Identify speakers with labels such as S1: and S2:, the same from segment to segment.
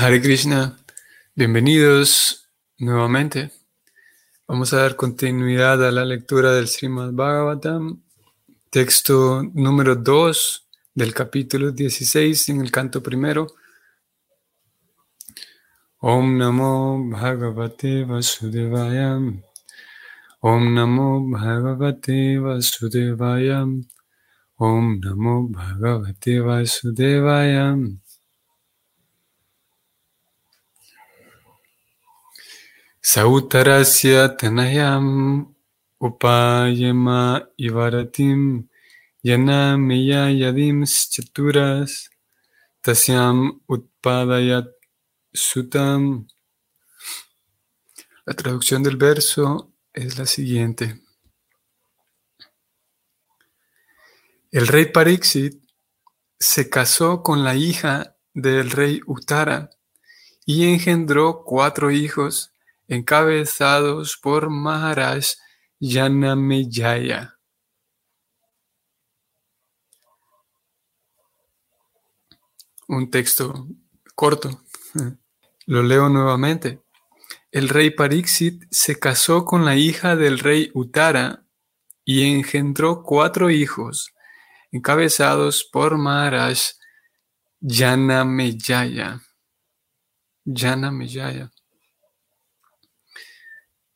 S1: Hare Krishna, bienvenidos nuevamente. Vamos a dar continuidad a la lectura del Srimad Bhagavatam, texto número 2 del capítulo 16 en el canto primero. Om Namo Bhagavate Vasudevaya. Om Namo Bhagavate Vasudevaya. Om Namo Bhagavate Vasudevaya. Sautarasya Tanayam Upayama Ivaratim Yana Miya Yadim Chaturas Tasyam Utpadayat Sutam. La traducción del verso es la siguiente. El rey Pariksit se casó con la hija del rey Uttara y engendró cuatro hijos encabezados por Maharaj Yanamejaya. Un texto corto. Lo leo nuevamente. El rey Pariksit se casó con la hija del rey Uttara y engendró cuatro hijos, encabezados por Maharaj Yanamejaya. Yanamejaya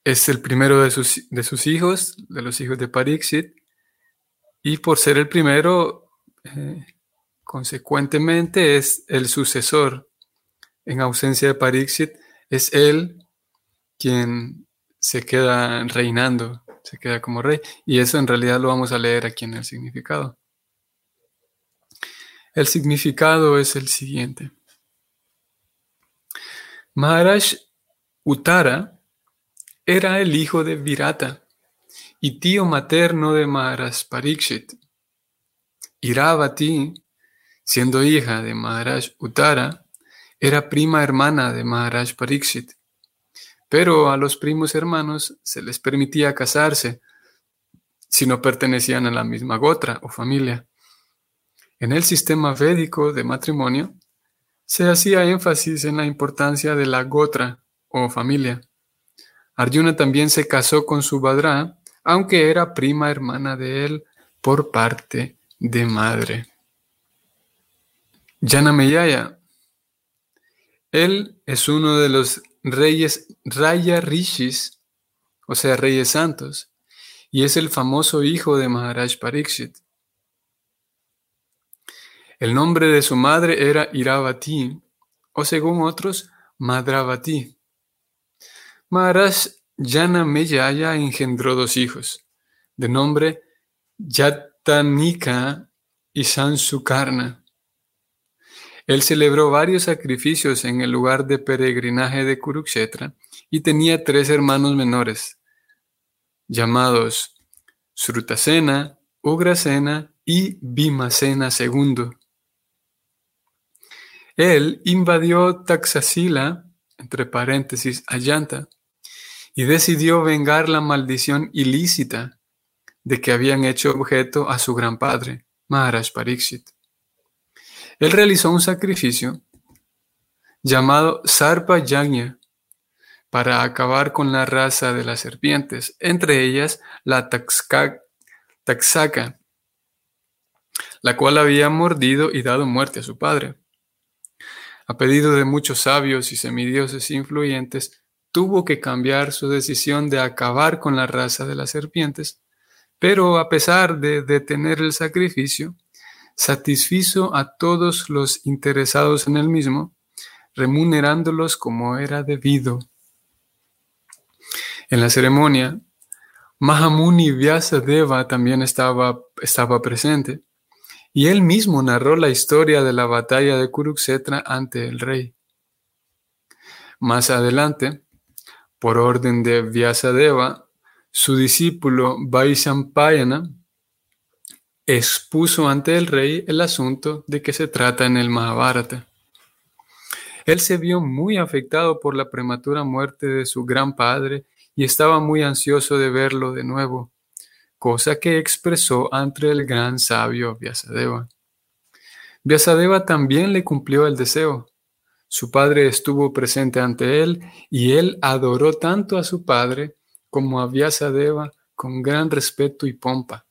S1: es el primero de sus, de sus, hijos, de los hijos de Pariksit, y por ser el primero, eh, consecuentemente es el sucesor. En ausencia de Pariksit, es él quien se queda reinando, se queda como rey, y eso en realidad lo vamos a leer aquí en el significado. El significado es el siguiente. Maharaj Uttara era el hijo de Virata y tío materno de Maharaj Parikshit. Iravati, siendo hija de Maharaj Uttara, era prima hermana de Maharaj Parikshit. Pero a los primos hermanos se les permitía casarse si no pertenecían a la misma gotra o familia. En el sistema védico de matrimonio se hacía énfasis en la importancia de la gotra o familia. Arjuna también se casó con Subhadra, aunque era prima hermana de él por parte de madre. Janameyaya. Él es uno de los reyes Raya Rishis, o sea, reyes santos, y es el famoso hijo de Maharaj Pariksit. El nombre de su madre era Iravati, o según otros, Madravati. Maharaj Yanameyaya engendró dos hijos, de nombre Yatanika y Sansukarna. Él celebró varios sacrificios en el lugar de peregrinaje de Kurukshetra y tenía tres hermanos menores, llamados Srutasena, Ugrasena y Bhimasena II. Él invadió Taxasila, entre paréntesis, Ayanta, y decidió vengar la maldición ilícita de que habían hecho objeto a su gran padre, Maharaj Pariksit. Él realizó un sacrificio llamado Sarpa Yagna para acabar con la raza de las serpientes, entre ellas la Taxaka, la cual había mordido y dado muerte a su padre. A pedido de muchos sabios y semidioses influyentes, tuvo que cambiar su decisión de acabar con la raza de las serpientes, pero a pesar de detener el sacrificio, satisfizo a todos los interesados en el mismo, remunerándolos como era debido. En la ceremonia, Mahamuni Vyasadeva también estaba, estaba presente, y él mismo narró la historia de la batalla de Kurukshetra ante el rey. Más adelante, por orden de Vyasadeva, su discípulo Vaishampayana expuso ante el rey el asunto de que se trata en el Mahabharata. Él se vio muy afectado por la prematura muerte de su gran padre y estaba muy ansioso de verlo de nuevo, cosa que expresó ante el gran sabio Vyasadeva. Vyasadeva también le cumplió el deseo. Su padre estuvo presente ante él y él adoró tanto a su padre como a Vyasadeva con gran respeto y pompa.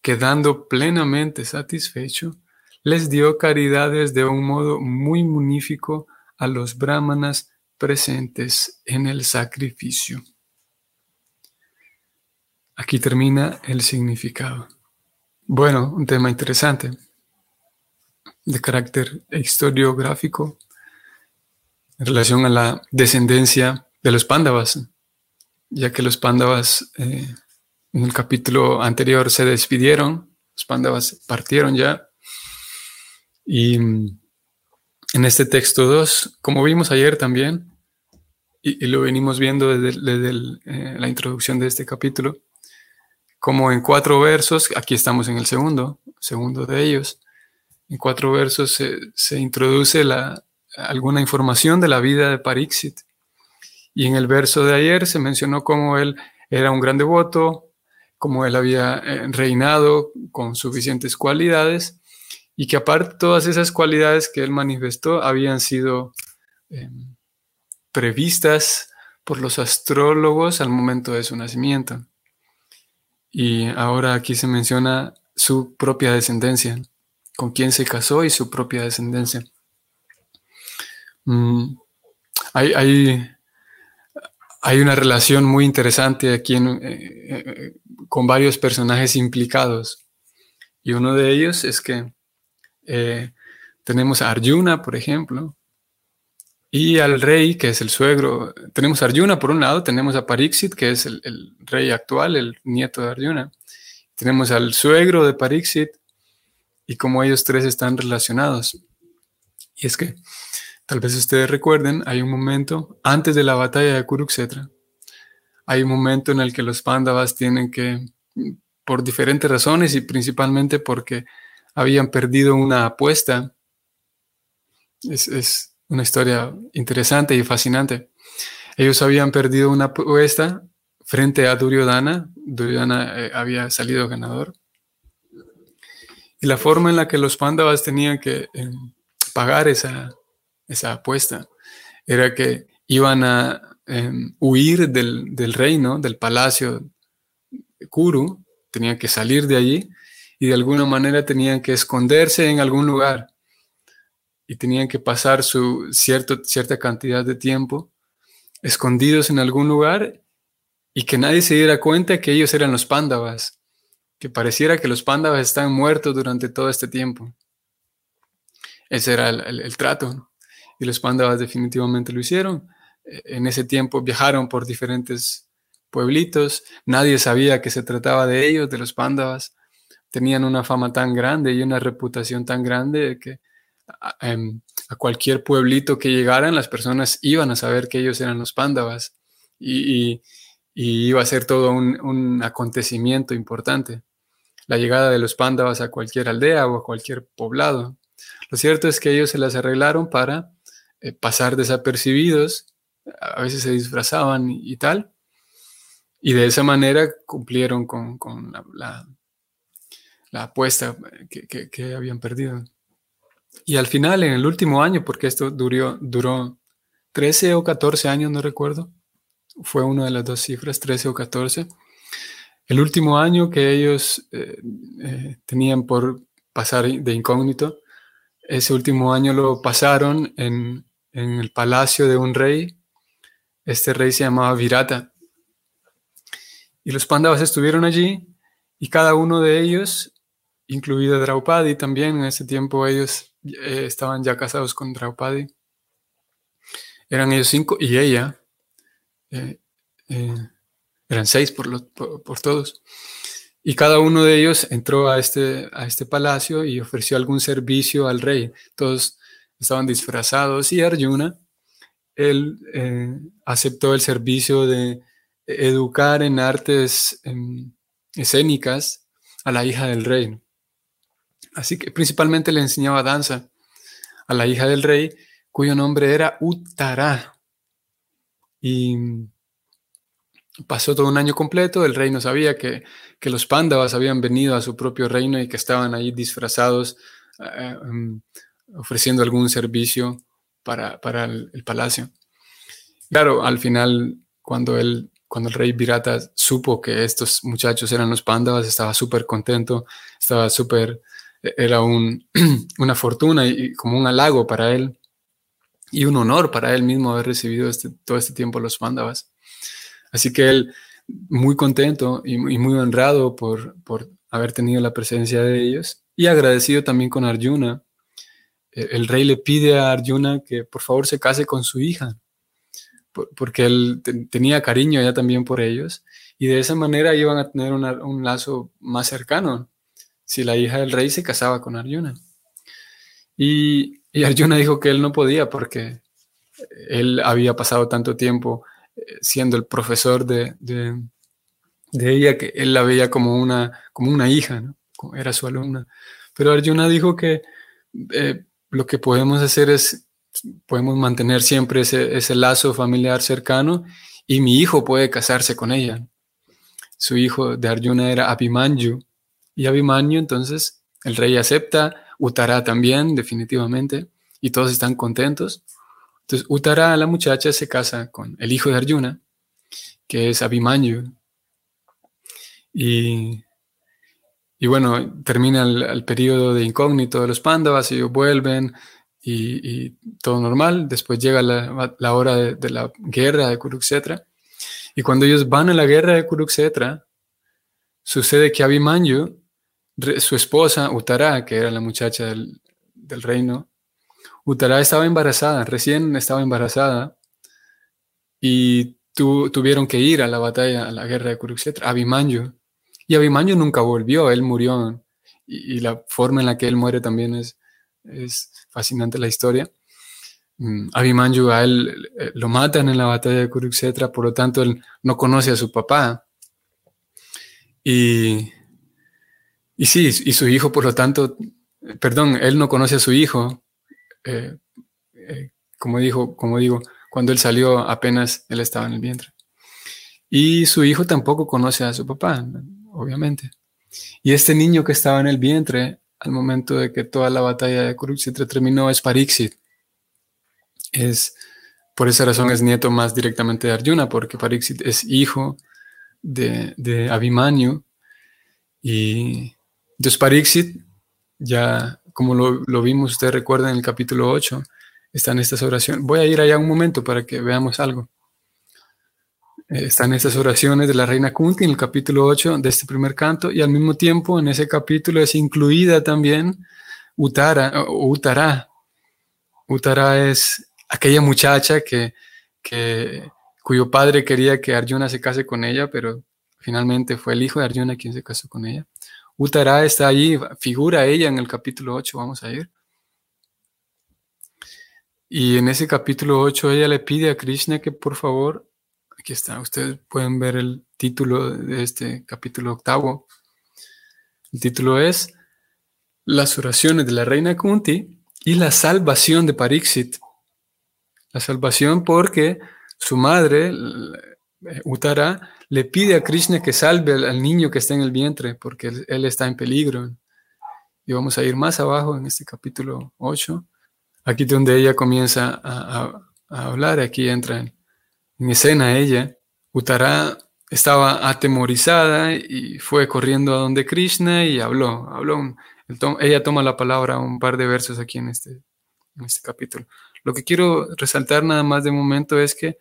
S1: Quedando plenamente satisfecho, les dio caridades de un modo muy munífico a los brahmanas presentes en el sacrificio. Aquí termina el significado. Bueno, un tema interesante de carácter historiográfico en relación a la descendencia de los pándavas, ya que los pándavas eh, en el capítulo anterior se despidieron, los pándavas partieron ya, y mm, en este texto 2, como vimos ayer también, y, lo venimos viendo desde, eh, la introducción de este capítulo, como en cuatro versos, aquí estamos en el segundo, segundo de ellos, en cuatro versos se, introduce alguna información de la vida de Parixit. Y en el verso de ayer se mencionó cómo él era un gran devoto, cómo él había eh, reinado con suficientes cualidades y que aparte todas esas cualidades que él manifestó habían sido em, previstas por los astrólogos al momento de su nacimiento. Y ahora aquí se menciona su propia descendencia, con quién se casó y su propia descendencia. Mm, hay, hay, una relación muy interesante aquí eh, eh, con varios personajes implicados. Y uno de ellos es que eh, tenemos a Arjuna, por ejemplo, y al rey, que es el suegro. Tenemos a Arjuna por un lado, tenemos a Pariksit, que es el, rey actual, el nieto de Arjuna. Tenemos al suegro de Pariksit y cómo ellos tres están relacionados. Y es que, tal vez ustedes recuerden, hay un momento antes de la batalla de Kurukshetra, hay un momento en el que los Pandavas tienen que, por diferentes razones y principalmente porque habían perdido una apuesta, es, es una historia interesante y fascinante. Ellos habían perdido una apuesta frente a Duryodhana. Duryodhana eh, había salido ganador. Y la forma en la que los pándavas tenían que eh, pagar esa, esa, apuesta era que iban a em, huir del, del, reino, del palacio Kuru, tenían que salir de allí y de alguna manera tenían que esconderse en algún lugar y tenían que pasar su cierto, cierta cantidad de tiempo escondidos en algún lugar y que nadie se diera cuenta que ellos eran los pándavas, que pareciera que los pándavas están muertos durante todo este tiempo. Ese era el, trato. Y los pándavas definitivamente lo hicieron. E, en ese tiempo viajaron por diferentes pueblitos. Nadie sabía que se trataba de ellos, de los pándavas. Tenían una fama tan grande y una reputación tan grande que Em, a, cualquier pueblito que llegaran, las personas iban a saber que ellos eran los pándavas y, iba a ser todo un, acontecimiento importante. La llegada de los pándavas a cualquier aldea o a cualquier poblado. Lo cierto es que ellos se las arreglaron para eh, pasar desapercibidos, a veces se disfrazaban y, tal, y de esa manera cumplieron con, la, apuesta que habían perdido. Y al final, en el último año, porque esto duró, duró 13 o 14 años, no recuerdo, fue una de las dos cifras, 13 o 14, el último año que ellos eh, eh, tenían por pasar de incógnito, ese último año lo pasaron en, en el palacio de un rey. Este rey se llamaba Virata. Y los Pandavas estuvieron allí y cada uno de ellos, incluida Draupadi también, en ese tiempo ellos eh, estaban ya casados con Draupadi. Eran ellos cinco y ella. Eran seis por, por, todos. Y cada uno de ellos entró a este, a este palacio y ofreció algún servicio al rey. Todos estaban disfrazados y Arjuna, él aceptó el servicio de educar en artes em, escénicas a la hija del rey. Así que principalmente le enseñaba danza a la hija del rey, cuyo nombre era Uttara. Y pasó todo un año completo, el rey no sabía que, los pándavas habían venido a su propio reino y que estaban ahí disfrazados eh, em, ofreciendo algún servicio para, el, palacio. Claro, al final, cuando, él, cuando el rey Virata supo que estos muchachos eran los Pándavas, estaba súper contento, estaba súper, era un, una fortuna y como un halago para él y un honor para él mismo haber recibido este, todo este tiempo los Pándavas. Así que él, muy contento y, muy honrado por, por haber tenido la presencia de ellos y agradecido también con Arjuna. E, el rey le pide a Arjuna que por favor se case con su hija, porque él tenía cariño ya también por ellos y de esa manera iban a tener un lazo más cercano si la hija del rey se casaba con Arjuna. Y, y Arjuna dijo que él no podía porque él había pasado tanto tiempo siendo el profesor de, de ella que él la veía como una, como una hija, era su alumna. Pero Arjuna dijo que eh, lo que podemos hacer es, podemos mantener siempre ese, ese, lazo familiar cercano y mi hijo puede casarse con ella. Su hijo de Arjuna era Abhimanyu y Abhimanyu entonces el rey acepta, Uttara también definitivamente y todos están contentos. Entonces Uttara, la muchacha, se casa con el hijo de Arjuna, que es Abhimanyu, y, y bueno, termina el, periodo de incógnito de los Pándavas, ellos vuelven y, todo normal. Después llega la, hora de, la guerra de Kuruksetra. Y cuando ellos van a la guerra de Kuruksetra, sucede que Abhimanyu, su esposa Uttara, que era la muchacha del, del reino, Uttara estaba embarazada, recién estaba embarazada, y tuvieron que ir a la batalla, a la guerra de Kuruksetra, Abhimanyu. Y Abimanyu nunca volvió, él murió. Y, la forma en la que él muere también es, es fascinante la historia. Mm, Abimanyu a él eh, lo matan en la batalla de Kuruksetra, por lo tanto él no conoce a su papá. Y, y sí, y su hijo, por lo tanto, perdón, él no conoce a su hijo. Eh, eh, como, dijo, como digo, cuando él salió apenas él estaba en el vientre. Y su hijo tampoco conoce a su papá obviamente. Y este niño que estaba en el vientre al momento de que toda la batalla de Kurukshetra terminó es Pariksit. Es, por esa razón es nieto más directamente de Arjuna, porque Pariksit es hijo de, de Abhimanyu. Y entonces Pariksit, ya como lo, vimos, ustedes recuerdan en el capítulo 8, están estas oraciones. Voy a ir allá un momento para que veamos algo. Eh, están estas oraciones de la reina Kunti en el capítulo 8 de este primer canto y al mismo tiempo en ese capítulo es incluida también Utara Utara. Es aquella muchacha que, cuyo padre quería que Arjuna se case con ella, pero finalmente fue el hijo de Arjuna quien se casó con ella. Utara está allí, figura ella en el capítulo 8, vamos a ir. Y en ese capítulo 8 ella le pide a Krishna que por favor Aquí está, ustedes pueden ver el título de este capítulo octavo. El título es Las oraciones de la reina Kunti y la salvación de Pariksit. La salvación porque su madre, Uttara, le pide a Krishna que salve al, niño que está en el vientre porque él, está en peligro. Y vamos a ir más abajo en este capítulo 8, aquí donde ella comienza a, hablar, aquí entra en en escena ella, Uttara estaba atemorizada y fue corriendo a donde Krishna y habló, habló. Ella toma la palabra un par de versos aquí en este, en este capítulo. Lo que quiero resaltar nada más de momento es que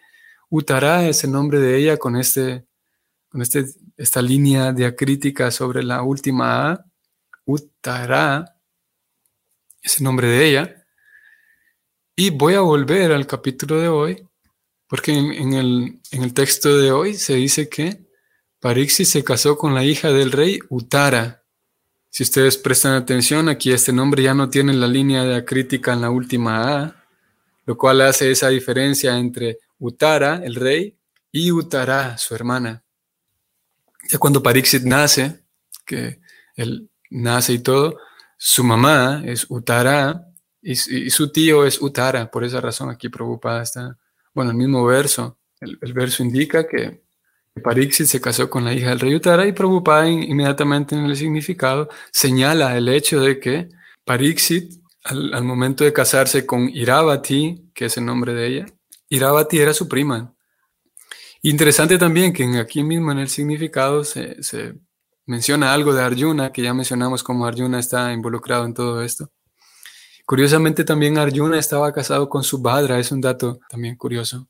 S1: Uttara es el nombre de ella con, este, con este, esta línea diacrítica sobre la última A. Uttara es el nombre de ella. Y voy a volver al capítulo de hoy porque en, el, texto de hoy se dice que Parixi se casó con la hija del rey Utara. Si ustedes prestan atención, aquí este nombre ya no tiene la línea de crítica en la última A, lo cual hace esa diferencia entre Utara, el rey, y Utara, su hermana. Ya cuando Parixit nace, que él nace y todo, su mamá es Utara y, su tío es Utara. Por esa razón aquí preocupada está bueno, el mismo verso, el, verso indica que Parixit se casó con la hija del rey Uttara y Prabhupada inmediatamente en el significado señala el hecho de que Parixit al, momento de casarse con Iravati, que es el nombre de ella, Iravati era su prima. Interesante también que aquí mismo en el significado se, menciona algo de Arjuna, que ya mencionamos cómo Arjuna está involucrado en todo esto. Curiosamente también Arjuna estaba casado con Subhadra, es un dato también curioso.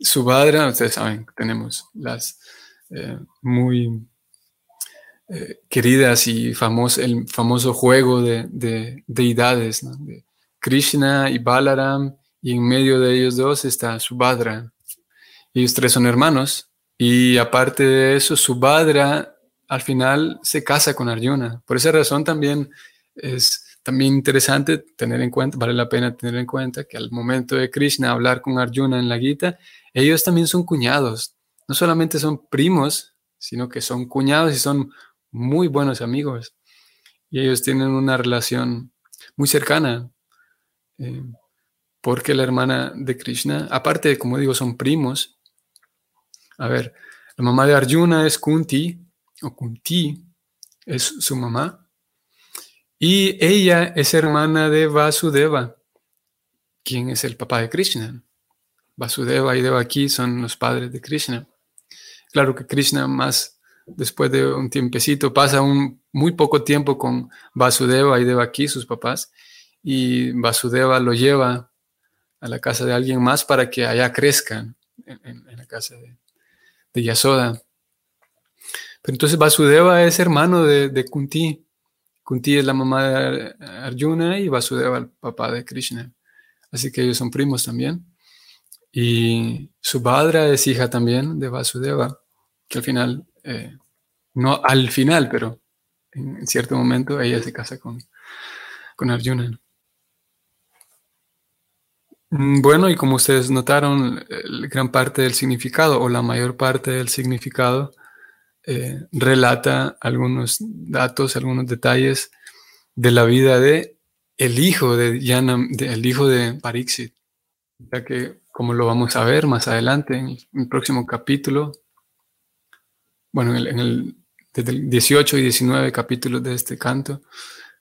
S1: Subhadra, ustedes saben, tenemos las eh, muy eh, queridas y famoso, el famoso juego de, deidades, de Krishna y Balaram, y en medio de ellos dos está Subhadra. Ellos tres son hermanos, y aparte de eso, Subhadra al final se casa con Arjuna. Por esa razón también es también interesante tener en cuenta, vale la pena tener en cuenta que al momento de Krishna hablar con Arjuna en la Gita, ellos también son cuñados. No solamente son primos, sino que son cuñados y son muy buenos amigos. Y ellos tienen una relación muy cercana. Eh, porque la hermana de Krishna, aparte de, como digo, son primos. A ver, la mamá de Arjuna es Kunti, o Kunti, es su mamá. Y ella es hermana de Vasudeva, quien es el papá de Krishna. Vasudeva y Devaki son los padres de Krishna. Claro que Krishna más después de un tiempecito pasa un muy poco tiempo con Vasudeva y Devaki, sus papás, y Vasudeva lo lleva a la casa de alguien más para que allá crezcan en, la casa de, de Yasoda. Pero entonces Vasudeva es hermano de, Kunti. Kunti es la mamá de Arjuna y Vasudeva el papá de Krishna. Así que ellos son primos también. Y Subhadra es hija también de Vasudeva, que al final, eh, no al final, pero en, cierto momento ella se casa con, con Arjuna. Mm, bueno, y como ustedes notaron, gran parte del significado o la mayor parte del significado eh, relata algunos datos, algunos detalles de la vida de el hijo de Yanam, el hijo de Pariksit, ya que como lo vamos a ver más adelante en el próximo capítulo, bueno, en el, desde el 18 y 19 capítulos de este canto,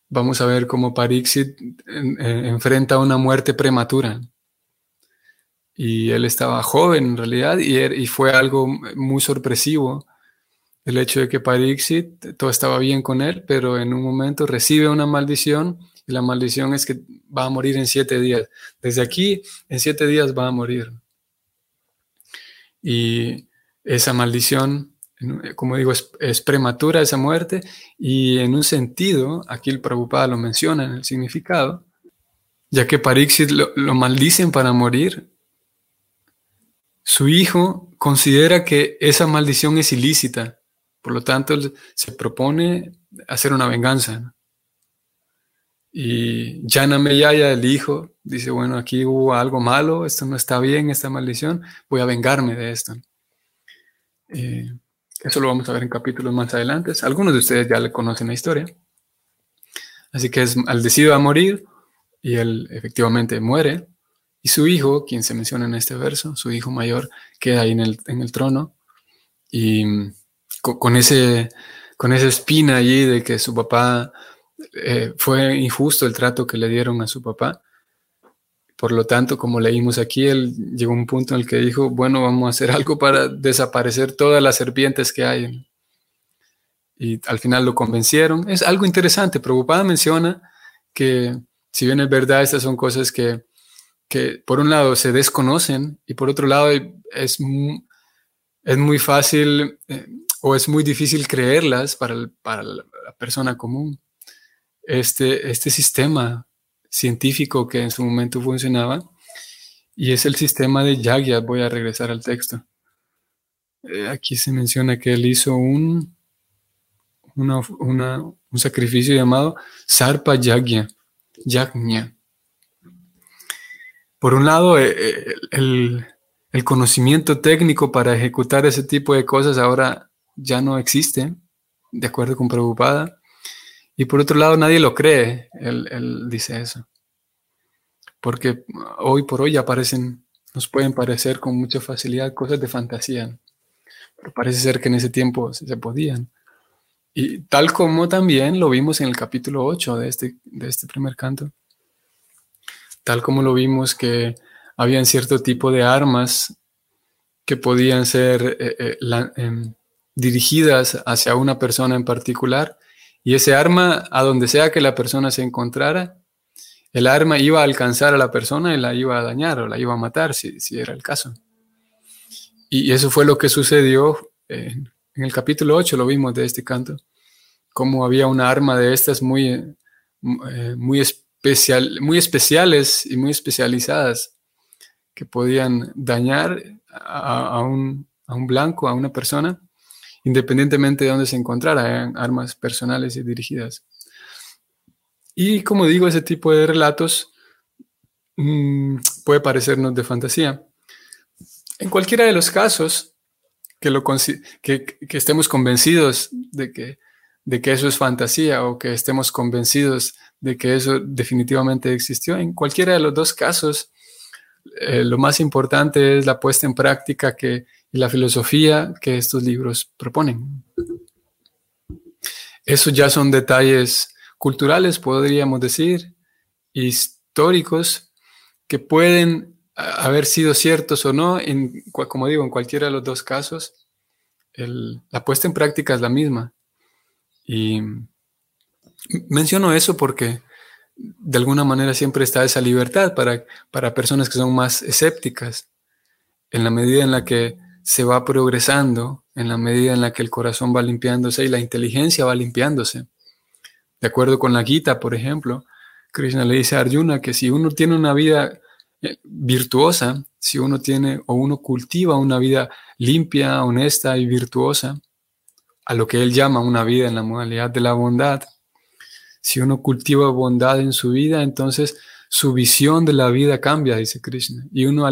S1: vamos a ver cómo Pariksit enfrenta una muerte prematura. Y él estaba joven en realidad y, er, y fue algo muy sorpresivo el hecho de que Pariksit, todo estaba bien con él, pero en un momento recibe una maldición y la maldición es que va a morir en siete días. Desde aquí, en siete días va a morir. Y esa maldición, como digo, es, prematura esa muerte y en un sentido, aquí el Prabhupada lo menciona en el significado, ya que Pariksit lo, lo maldicen para morir, su hijo considera que esa maldición es ilícita por lo tanto, se propone hacer una venganza. Y Jana Meyaya, el hijo, dice, bueno, aquí hubo algo malo, esto no está bien, esta maldición, voy a vengarme de esto. Eh, eso lo vamos a ver en capítulos más adelante. Algunos de ustedes ya le conocen la historia. Así que es, al decidido a morir, y él efectivamente muere, y su hijo, quien se menciona en este verso, su hijo mayor, queda ahí en el, en el trono, y con, ese, con esa espina allí de que su papá eh, fue injusto el trato que le dieron a su papá. Por lo tanto, como leímos aquí, él llegó a un punto en el que dijo, bueno, vamos a hacer algo para desaparecer todas las serpientes que hay. Y al final lo convencieron. Es algo interesante. Preocupada menciona que, si bien es verdad, estas son cosas que, que por un lado se desconocen y por otro lado es, es muy fácil eh, o es muy difícil creerlas para, para la persona común. Este, este sistema científico que en su momento funcionaba, y es el sistema de Yagya. Voy a regresar al texto. Eh, aquí se menciona que él hizo un, un sacrificio llamado Sarpa Yagya. Yagnya. Por un lado, eh, eh, el, conocimiento técnico para ejecutar ese tipo de cosas ahora ya no existe, de acuerdo con Preocupada. Y por otro lado, nadie lo cree, él, dice eso. Porque hoy por hoy aparecen, nos pueden parecer con mucha facilidad cosas de fantasía. Pero parece ser que en ese tiempo se, podían. Y tal como también lo vimos en el capítulo 8 de este, de este primer canto, tal como lo vimos que habían cierto tipo de armas que podían ser eh, eh, em, dirigidas hacia una persona en particular, y ese arma, a donde sea que la persona se encontrara, el arma iba a alcanzar a la persona y la iba a dañar o la iba a matar, si, era el caso. Y eso fue lo que sucedió en, el capítulo 8, lo vimos de este canto, como había una arma de estas muy, eh, muy, muy especiales y muy especializadas que podían dañar a, un, a un blanco, a una persona, independientemente de dónde se encontrara, eran armas personales y dirigidas. Y como digo, ese tipo de relatos mm, puede parecernos de fantasía. En cualquiera de los casos que, lo, que, estemos convencidos de que, de que eso es fantasía o que estemos convencidos de que eso definitivamente existió, en cualquiera de los dos casos, eh, lo más importante es la puesta en práctica que, y la filosofía que estos libros proponen. Esos ya son detalles culturales, podríamos decir, históricos, que pueden haber sido ciertos o no, en, como digo, en cualquiera de los dos casos, la puesta en práctica es la misma. Y menciono eso porque de alguna manera siempre está esa libertad para, para personas que son más escépticas, en la medida en la que se va progresando, en la medida en la que el corazón va limpiándose y la inteligencia va limpiándose. De acuerdo con la Gita, por ejemplo, Krishna le dice a Arjuna que si uno tiene una vida eh, virtuosa, si uno tiene o uno cultiva una vida limpia, honesta y virtuosa, a lo que él llama una vida en la modalidad de la bondad, si uno cultiva bondad en su vida, entonces su visión de la vida cambia, dice Krishna, y uno,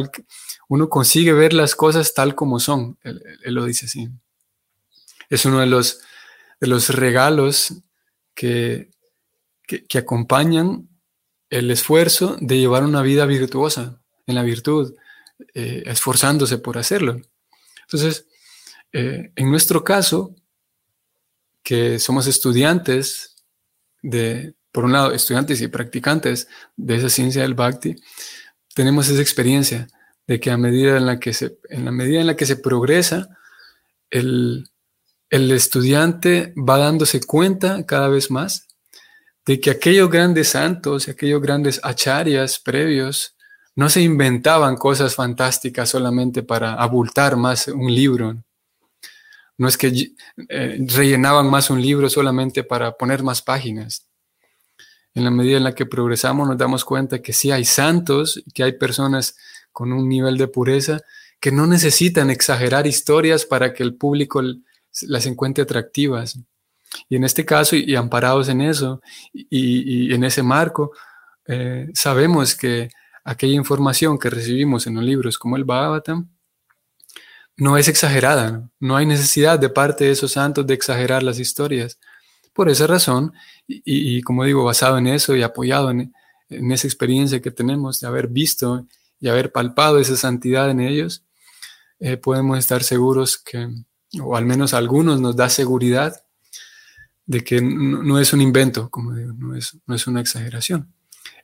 S1: uno consigue ver las cosas tal como son, él, lo dice así. Es uno de los, de los regalos que, que, acompañan el esfuerzo de llevar una vida virtuosa, en la virtud, eh, esforzándose por hacerlo. Entonces, eh, en nuestro caso, que somos estudiantes de, por un lado, estudiantes y practicantes de esa ciencia del bhakti, tenemos esa experiencia de que a medida en la que se, en la medida en la que se progresa, el, el estudiante va dándose cuenta cada vez más de que aquellos grandes santos y aquellos grandes acharyas previos no se inventaban cosas fantásticas solamente para abultar más un libro. No es que eh, rellenaban más un libro solamente para poner más páginas. En la medida en la que progresamos nos damos cuenta que sí hay santos, que hay personas con un nivel de pureza que no necesitan exagerar historias para que el público las encuentre atractivas. Y en este caso, y, amparados en eso, y, en ese marco, eh, sabemos que aquella información que recibimos en los libros como el Bhagavatam no es exagerada, no hay necesidad de parte de esos santos de exagerar las historias. Por esa razón, y, como digo, basado en eso y apoyado en, esa experiencia que tenemos de haber visto y haber palpado esa santidad en ellos, eh, podemos estar seguros que, o al menos algunos nos da seguridad de que no, es un invento, como digo, no es, no es una exageración.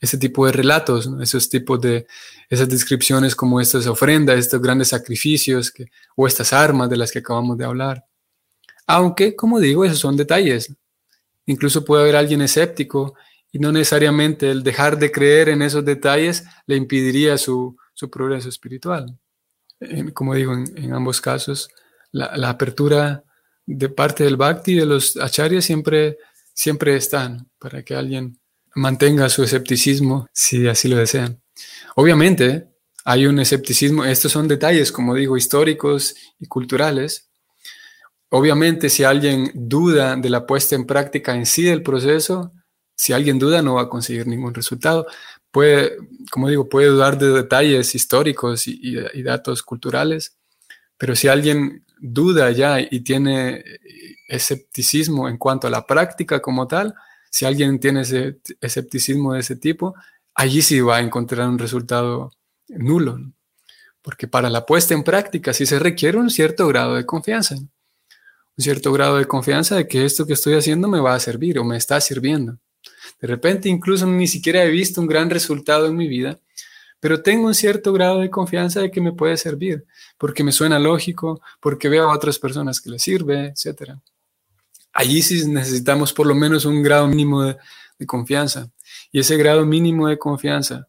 S1: Ese tipo de relatos, esos tipos de, esas descripciones como estas ofrendas, estos grandes sacrificios o estas armas de las que acabamos de hablar. Aunque, como digo, esos son detalles. Incluso puede haber alguien escéptico y no necesariamente el dejar de creer en esos detalles le impediría su, su progreso espiritual. como digo, en ambos casos, la, apertura de parte del bhakti de los acharyas siempre, siempre están para que alguien mantenga su escepticismo si así lo desean. Obviamente hay un escepticismo, estos son detalles, como digo, históricos y culturales. Obviamente si alguien duda de la puesta en práctica en sí del proceso, si alguien duda no va a conseguir ningún resultado. Puede, como digo, puede dudar de detalles históricos y datos culturales, pero si alguien duda ya y tiene escepticismo en cuanto a la práctica como tal, si alguien tiene ese escepticismo de ese tipo, allí sí va a encontrar un resultado nulo. Porque para la puesta en práctica sí se requiere un cierto grado de confianza. Un cierto grado de confianza de que esto que estoy haciendo me va a servir o me está sirviendo. De repente incluso ni siquiera he visto un gran resultado en mi vida, pero tengo un cierto grado de confianza de que me puede servir, porque me suena lógico, porque veo a otras personas que les sirve, etc. Allí sí necesitamos por lo menos un grado mínimo de, confianza. Y ese grado mínimo de confianza,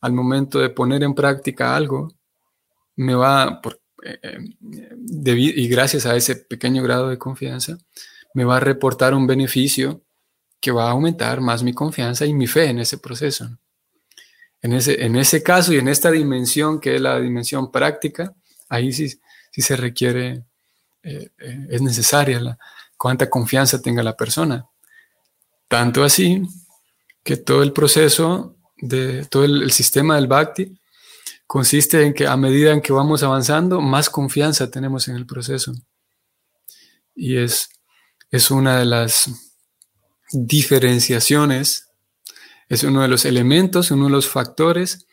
S1: al momento de poner en práctica algo, me va, por, eh, eh, y gracias a ese pequeño grado de confianza, me va a reportar un beneficio que va a aumentar más mi confianza y mi fe en ese proceso. En ese, en ese caso y en esta dimensión que es la dimensión práctica, ahí sí, se requiere, eh, es necesaria la, cuánta confianza tenga la persona. Tanto así que todo el proceso de todo el, sistema del Bhakti consiste en que a medida en que vamos avanzando, más confianza tenemos en el proceso. Y es, es una de las diferenciaciones, es uno de los elementos, uno de los factores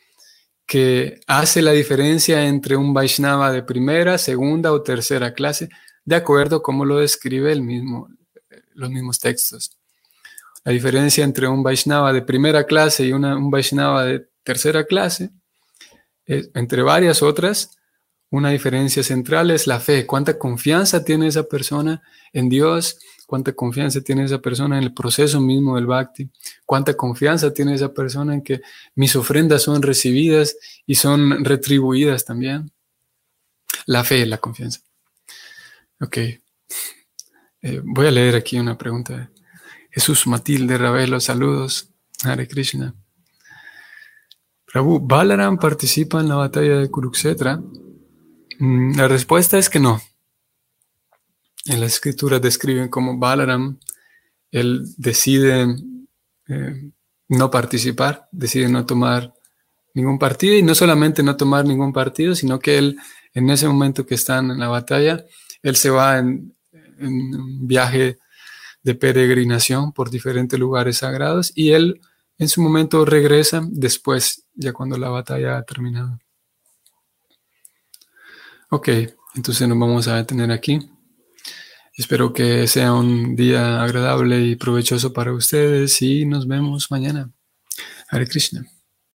S1: que hace la diferencia entre un Vaishnava de primera, segunda o tercera clase, de acuerdo a cómo lo describe el mismo, los mismos textos. La diferencia entre un Vaishnava de primera clase y un Vaishnava de tercera clase, entre varias otras, una diferencia central es la fe, cuánta confianza tiene esa persona en Dios, cuánta confianza tiene esa persona en el proceso mismo del bhakti, cuánta confianza tiene esa persona en que mis ofrendas son recibidas y son retribuidas también. La fe, la confianza. Ok. Eh, voy a leer aquí una pregunta. Jesús Matilde Ravelo, saludos. Hare Krishna. Prabhu, ¿Balaram participa en la batalla de Kurukshetra? Mm, la respuesta es que no en la escritura describen como Balaram, él decide eh, no participar, decide no tomar ningún partido y no solamente no tomar ningún partido, sino que él en ese momento que están en la batalla, él se va en, un viaje de peregrinación por diferentes lugares sagrados y él en su momento regresa después, ya cuando la batalla ha terminado. Ok, entonces nos vamos a detener aquí. Espero que sea un día agradable y provechoso para ustedes y nos vemos mañana. Hare Krishna.